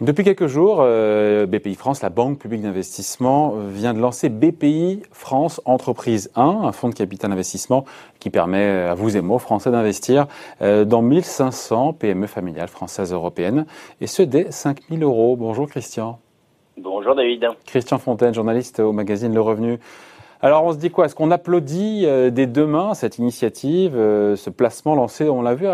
Depuis quelques jours, euh, BPI France, la banque publique d'investissement, vient de lancer BPI France Entreprise 1, un fonds de capital investissement qui permet à vous et moi, Français, d'investir euh, dans 1500 PME familiales françaises européennes, et ce dès 5000 euros. Bonjour Christian. Bonjour David. Christian Fontaine, journaliste au magazine Le Revenu. Alors on se dit quoi? Est-ce qu'on applaudit euh, dès demain cette initiative, ce placement lancé, on l'a vu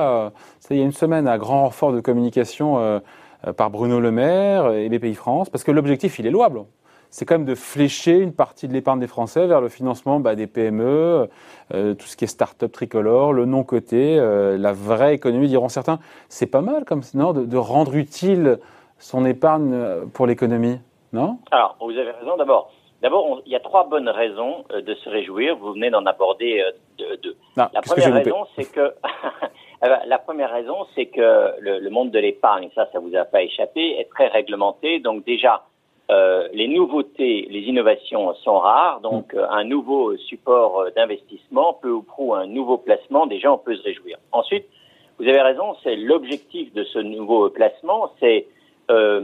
il y a une semaine à grand renfort de communication euh, par Bruno Le Maire et BPI France, parce que l'objectif, il est louable. C'est quand même de flécher une partie de l'épargne des Français vers le financement bah, des PME, euh, tout ce qui est start-up tricolore, le non-coté, euh, la vraie économie, diront certains. C'est pas mal comme non, de, rendre utile son épargne pour l'économie, non? Alors, vous avez raison. D'abord, D'abord, il y a trois bonnes raisons de se réjouir. Vous venez d'en aborder deux. la première raison, c'est que Eh ben, la première raison, c'est que le, monde de l'épargne, ça, ça vous a pas échappé, est très réglementé. Donc déjà, euh, les nouveautés, les innovations sont rares. Donc mm. euh, un nouveau support euh, d'investissement, peu ou prou un nouveau placement, déjà on peut se réjouir. Ensuite, vous avez raison, c'est l'objectif de ce nouveau placement, c'est euh,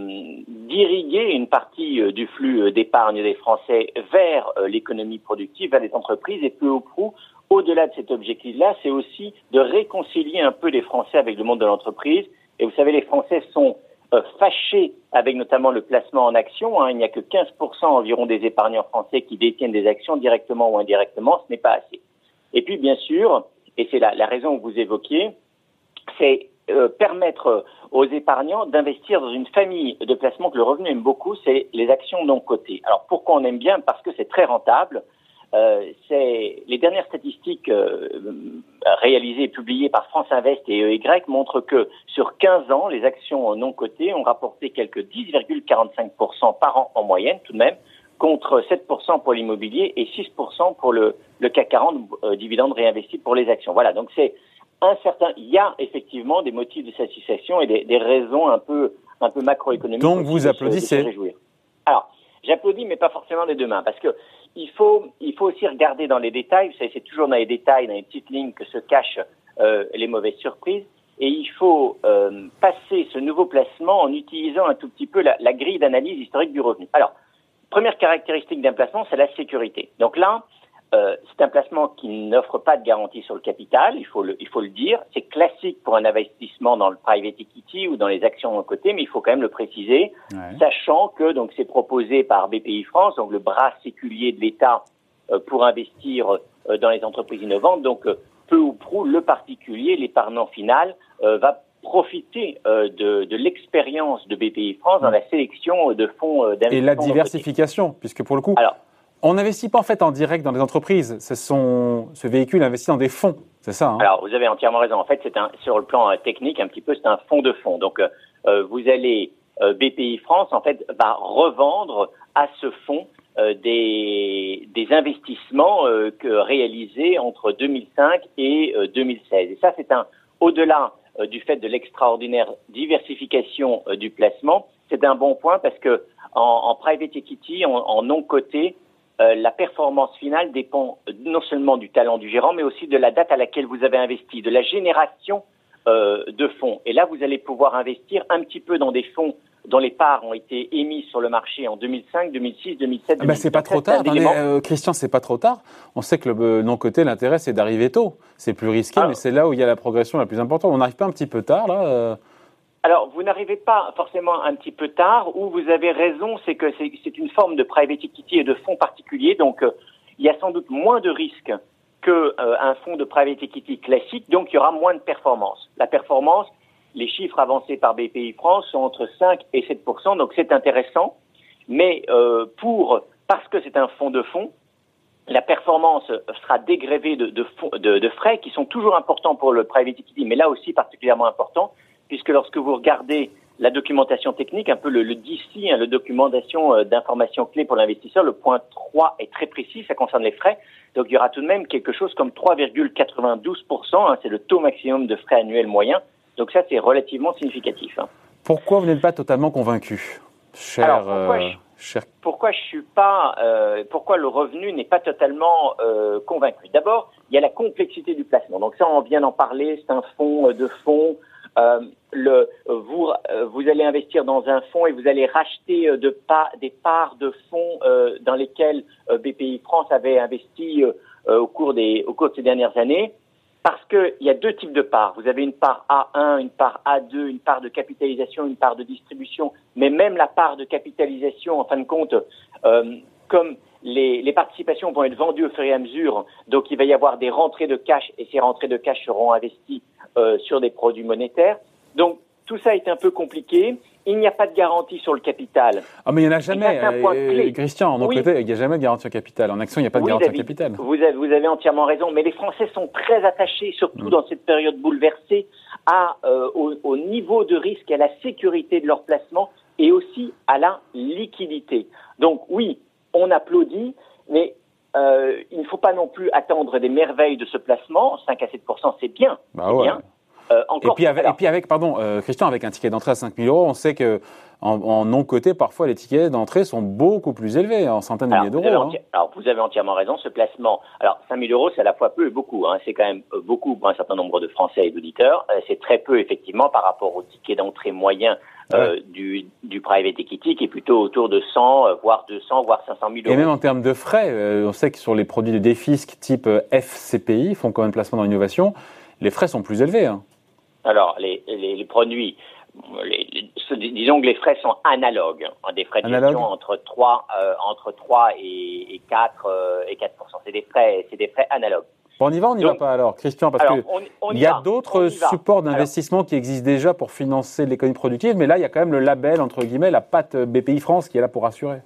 d'irriguer une partie du flux d'épargne des Français vers l'économie productive, vers les entreprises et peu ou prou au-delà de cet objectif-là, c'est aussi de réconcilier un peu les Français avec le monde de l'entreprise. Et vous savez, les Français sont euh, fâchés avec notamment le placement en actions. Hein. Il n'y a que 15% environ des épargnants français qui détiennent des actions directement ou indirectement. Ce n'est pas assez. Et puis, bien sûr, et c'est la, raison que vous évoquiez, c'est euh, permettre aux épargnants d'investir dans une famille de placements que le revenu aime beaucoup, c'est les actions non cotées. Alors pourquoi on aime bien? Parce que c'est très rentable. Euh, les dernières statistiques euh, réalisées et publiées par France Invest et EY montrent que sur 15 ans, les actions non cotées ont rapporté quelques 10,45% par an en moyenne tout de même, contre 7% pour l'immobilier et 6% pour le, CAC 40 euh, dividendes réinvestis pour les actions. Voilà, donc c'est un certain, il y a effectivement des motifs de satisfaction et des, des raisons un peu, un peu macroéconomiques. Donc vous applaudissez. Alors, j'applaudis, mais pas forcément des deux mains, parce que il faut, il faut aussi regarder dans les détails. Vous savez, c'est toujours dans les détails, dans les petites lignes que se cachent euh, les mauvaises surprises. Et il faut euh, passer ce nouveau placement en utilisant un tout petit peu la, la grille d'analyse historique du revenu. Alors, première caractéristique d'un placement, c'est la sécurité. Donc là, euh, c'est un placement qui n'offre pas de garantie sur le capital, il faut le, il faut le dire. C'est classique pour un investissement dans le private equity ou dans les actions en côté, mais il faut quand même le préciser, sachant que donc c'est proposé par BPI France, donc le bras séculier de l'État euh, pour investir euh, dans les entreprises innovantes. Donc peu ou prou, le particulier, l'épargnant final, va profiter de, de l'expérience de BPI France dans la sélection de fonds d'investissement. Et la diversification, puisque pour le coup. Alors, on n'investit pas en fait en direct dans les entreprises. ce véhicule investit dans des fonds, c'est ça hein Alors vous avez entièrement raison. En fait, c'est sur le plan euh, technique un petit peu, c'est un fonds de fonds. Donc euh, euh, vous allez BPI France en fait va revendre à ce fonds des, des investissements réalisés entre 2005 et 2016. Et ça, c'est un au-delà du fait de l'extraordinaire diversification du placement, c'est un bon point parce que en, private equity, en, en non coté, euh, la performance finale dépend non seulement du talent du gérant, mais aussi de la date à laquelle vous avez investi, de la génération euh, de fonds. Et là, vous allez pouvoir investir un petit peu dans des fonds dont les parts ont été émises sur le marché en 2005, 2006, 2007, 2008. c'est pas trop tard. Euh, Christian, c'est pas trop tard. On sait que le non côté, l'intérêt, c'est d'arriver tôt. C'est plus risqué, mais c'est là où il y a la progression la plus importante. On n'arrive pas un petit peu tard là alors, vous n'arrivez pas forcément un petit peu tard, ou vous avez raison, c'est que c'est une forme de private equity et de fonds particuliers, donc euh, il y a sans doute moins de risques qu'un euh, fonds de private equity classique, donc il y aura moins de performance. La performance, les chiffres avancés par BPI France sont entre 5 et 7% donc c'est intéressant, mais euh, pour parce que c'est un fonds de fonds, la performance sera dégrévée de, de, de, de, frais qui sont toujours importants pour le private equity, mais là aussi particulièrement importants puisque lorsque vous regardez la documentation technique, un peu le, le DC, hein, le documentation euh, d'informations clés pour l'investisseur, le point 3 est très précis, ça concerne les frais. Donc il y aura tout de même quelque chose comme 3,92%, hein, c'est le taux maximum de frais annuels moyens. Donc ça, c'est relativement significatif. Hein. Pourquoi vous n'êtes pas totalement convaincu, cher, euh, pourquoi je suis pas, euh, pourquoi le revenu n'est pas totalement euh, convaincu? D'abord, il y a la complexité du placement. Donc ça, on vient d'en parler. C'est un fonds de fonds. Le, vous, vous allez investir dans un fonds et vous allez racheter de pas, des parts de fonds dans lesquels BPI France avait investi au cours des, au cours de ces dernières années. Parce qu'il y a deux types de parts. Vous avez une part A1, une part A2, une part de capitalisation, une part de distribution. Mais même la part de capitalisation, en fin de compte, euh, comme les, les, participations vont être vendues au fur et à mesure, donc il va y avoir des rentrées de cash et ces rentrées de cash seront investies euh, sur des produits monétaires. Donc tout ça est un peu compliqué. Il n'y a pas de garantie sur le capital. Ah, mais il n'y en a jamais. Euh, Christian, en côté, il n'y a jamais de garantie sur capital. En action, il n'y a pas de garantie sur capital. Vous avez, vous avez, entièrement raison. Mais les Français sont très attachés, surtout mm. dans cette période bouleversée, à, euh, au, niveau de risque, à la sécurité de leur placement et aussi à la liquidité. Donc oui, on applaudit, mais euh, il ne faut pas non plus attendre des merveilles de ce placement. 5 à 7% c'est bien. Bah ouais. bien. Euh, et, puis avec, et puis avec, pardon, euh, Christian, avec un ticket d'entrée à 5 000 euros, on sait que en, non coté, parfois les tickets d'entrée sont beaucoup plus élevés, en centaines de milliers d'euros. Hein. Alors vous avez entièrement raison, ce placement. Alors 5 000 euros, c'est à la fois peu et beaucoup. Hein. C'est quand même euh, beaucoup pour un certain nombre de Français et d'auditeurs. c'est très peu effectivement par rapport au ticket d'entrée moyen du, du private equity qui est plutôt autour de 100, voire 200, voire 500 000 euros. Et même en termes de frais, on sait que sur les produits de défisque type FCPI, font quand même placement dans l'innovation, les frais sont plus élevés. Hein. Alors, les, les, produits, disons que les frais sont analogues, hein, des frais de gestion entre 3, euh, entre 3 et, 4 euh, et 4 C'est des frais, c'est des frais analogues. Bon, on y va, on n'y va pas alors, Christian, parce qu'il y, a d'autres supports d'investissement qui existent déjà pour financer l'économie productive, mais là, il y a quand même le label entre guillemets, la patte BPI France qui est là pour assurer.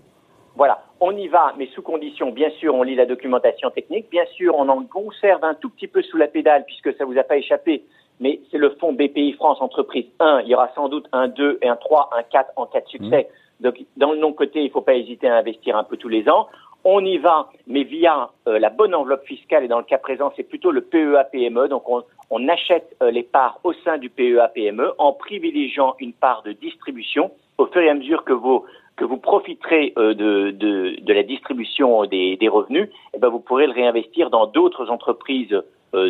Voilà, on y va, mais sous condition. Bien sûr, on lit la documentation technique. Bien sûr, on en conserve un tout petit peu sous la pédale, puisque ça vous a pas échappé mais c'est le fonds BPI France Entreprise 1. Il y aura sans doute un 2 et un 3, un 4 en cas de succès. Mmh. Donc, dans le non-côté, il ne faut pas hésiter à investir un peu tous les ans. On y va, mais via euh, la bonne enveloppe fiscale, et dans le cas présent, c'est plutôt le PEA-PME. Donc, on, on achète euh, les parts au sein du PEA-PME en privilégiant une part de distribution. Au fur et à mesure que vous, que vous profiterez euh, de, de, de, la distribution des, des revenus, eh ben, vous pourrez le réinvestir dans d'autres entreprises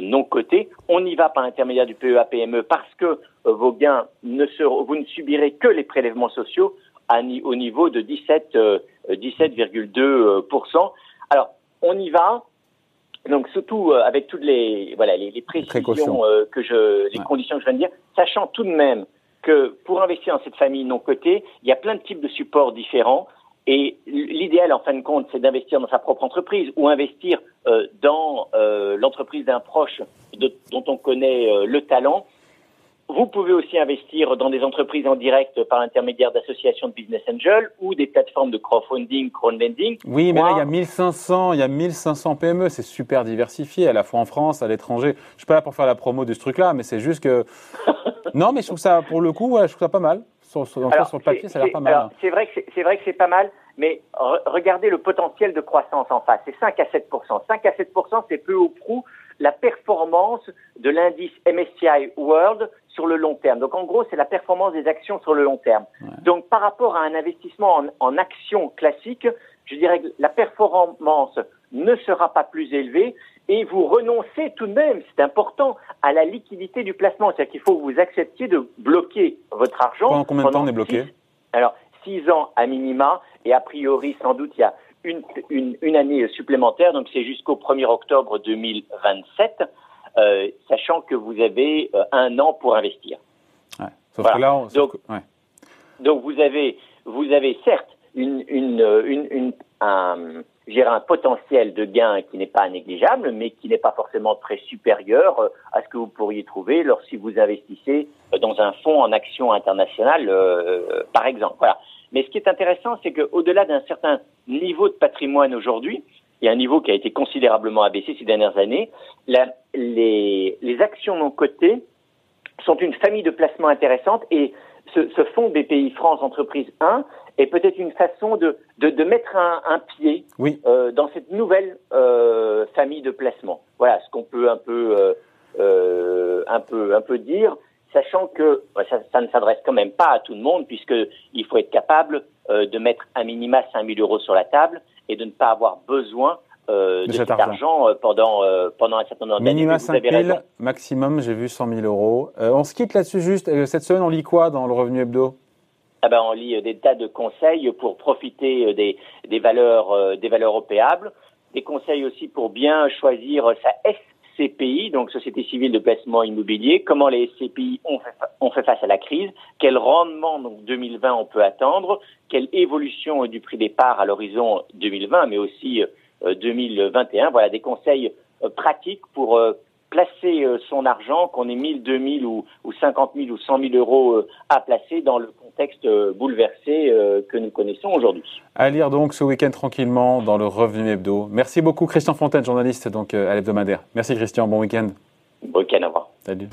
non cotés. On y va par l'intermédiaire du PEA-PME parce que euh, vos gains ne seront, vous ne subirez que les prélèvements sociaux à, au niveau de 17, 17,2%. Euh, Alors, on y va. Donc surtout avec toutes les voilà les, précisions que je les conditions que je viens de dire, sachant tout de même que pour investir dans cette famille non cotée, il y a plein de types de supports différents. Et l'idéal, en fin de compte, c'est d'investir dans sa propre entreprise ou investir euh, dans euh, l'entreprise d'un proche dont on connaît euh, le talent. Vous pouvez aussi investir dans des entreprises en direct par l'intermédiaire d'associations de business angels ou des plateformes de crowdfunding, crowdlending. Oui, mais là, il y a 1500, il y a 1500 PME, c'est super diversifié, à la fois en France, à l'étranger. Je suis pas là pour faire la promo de ce truc-là, mais c'est juste que. non, mais je trouve ça, pour le coup, je trouve ça pas mal. Sur, sur, sur le papier, ça a l'air pas mal. C'est vrai que c'est vrai que c'est pas mal, mais regardez le potentiel de croissance en face. C'est 5 à 7 5 à 7 c'est peu ou prou la performance de l'indice MSCI World sur le long terme. Donc en gros, c'est la performance des actions sur le long terme. Donc par rapport à un investissement en, en actions classiques, je dirais que la performance ne sera pas plus élevée et vous renoncez tout de même, c'est important, à la liquidité du placement. C'est-à-dire qu'il faut que vous acceptiez de bloquer votre argent. Pendant combien de temps on est bloqué Alors, six ans à minima, et a priori, sans doute, il y a une, une, une année supplémentaire, donc c'est jusqu'au 1er octobre 2027, euh, sachant que vous avez euh, un an pour investir. Ouais. Sauf que là, on... donc, ouais. donc vous avez, vous avez certes une, une, une, une un, un potentiel de gain qui n'est pas négligeable, mais qui n'est pas forcément très supérieur euh, à ce que vous pourriez trouver lorsque vous investissez euh, dans un fonds en action internationale, euh, par exemple. Voilà. Mais ce qui est intéressant, c'est qu'au-delà d'un certain niveau de patrimoine aujourd'hui, il y a un niveau qui a été considérablement abaissé ces dernières années, la, les, les actions non cotées sont une famille de placements intéressantes et ce, ce fonds BPI France Entreprise 1 est peut-être une façon de, de, de mettre un, un pied oui. euh, dans cette nouvelle euh, famille de placements. Voilà ce qu'on peut un peu, euh, euh un peu, un peu dire, sachant que ça, ne s'adresse quand même pas à tout le monde, puisqu'il faut être capable de mettre un minima 5 000 euros sur la table et de ne pas avoir besoin de, cet, argent, pendant, pendant un certain nombre d'années. Minima 5 000, maximum, j'ai vu 100 000 euros. on se quitte là-dessus juste. Cette semaine, on lit quoi dans le revenu hebdo? Ah ben, on lit des tas de conseils pour profiter des, des valeurs, des valeurs opéables, des conseils aussi pour bien choisir sa SCPI, donc Société civile de placement immobilier, comment les SCPI ont fait, ont fait face à la crise, quel rendement donc 2020 on peut attendre, quelle évolution du prix des parts à l'horizon 2020, mais aussi 2021. Voilà des conseils pratiques pour placer euh, son argent, qu'on ait 1000, 2000 ou, ou 50 000 ou 100 000 euros euh, à placer dans le contexte euh, bouleversé que nous connaissons aujourd'hui. À lire donc ce week-end tranquillement dans le Revenu Hebdo. Merci beaucoup Christian Fontaine, journaliste donc à l'hebdomadaire. Merci Christian, bon week-end. Bon week-end, au revoir. Salut.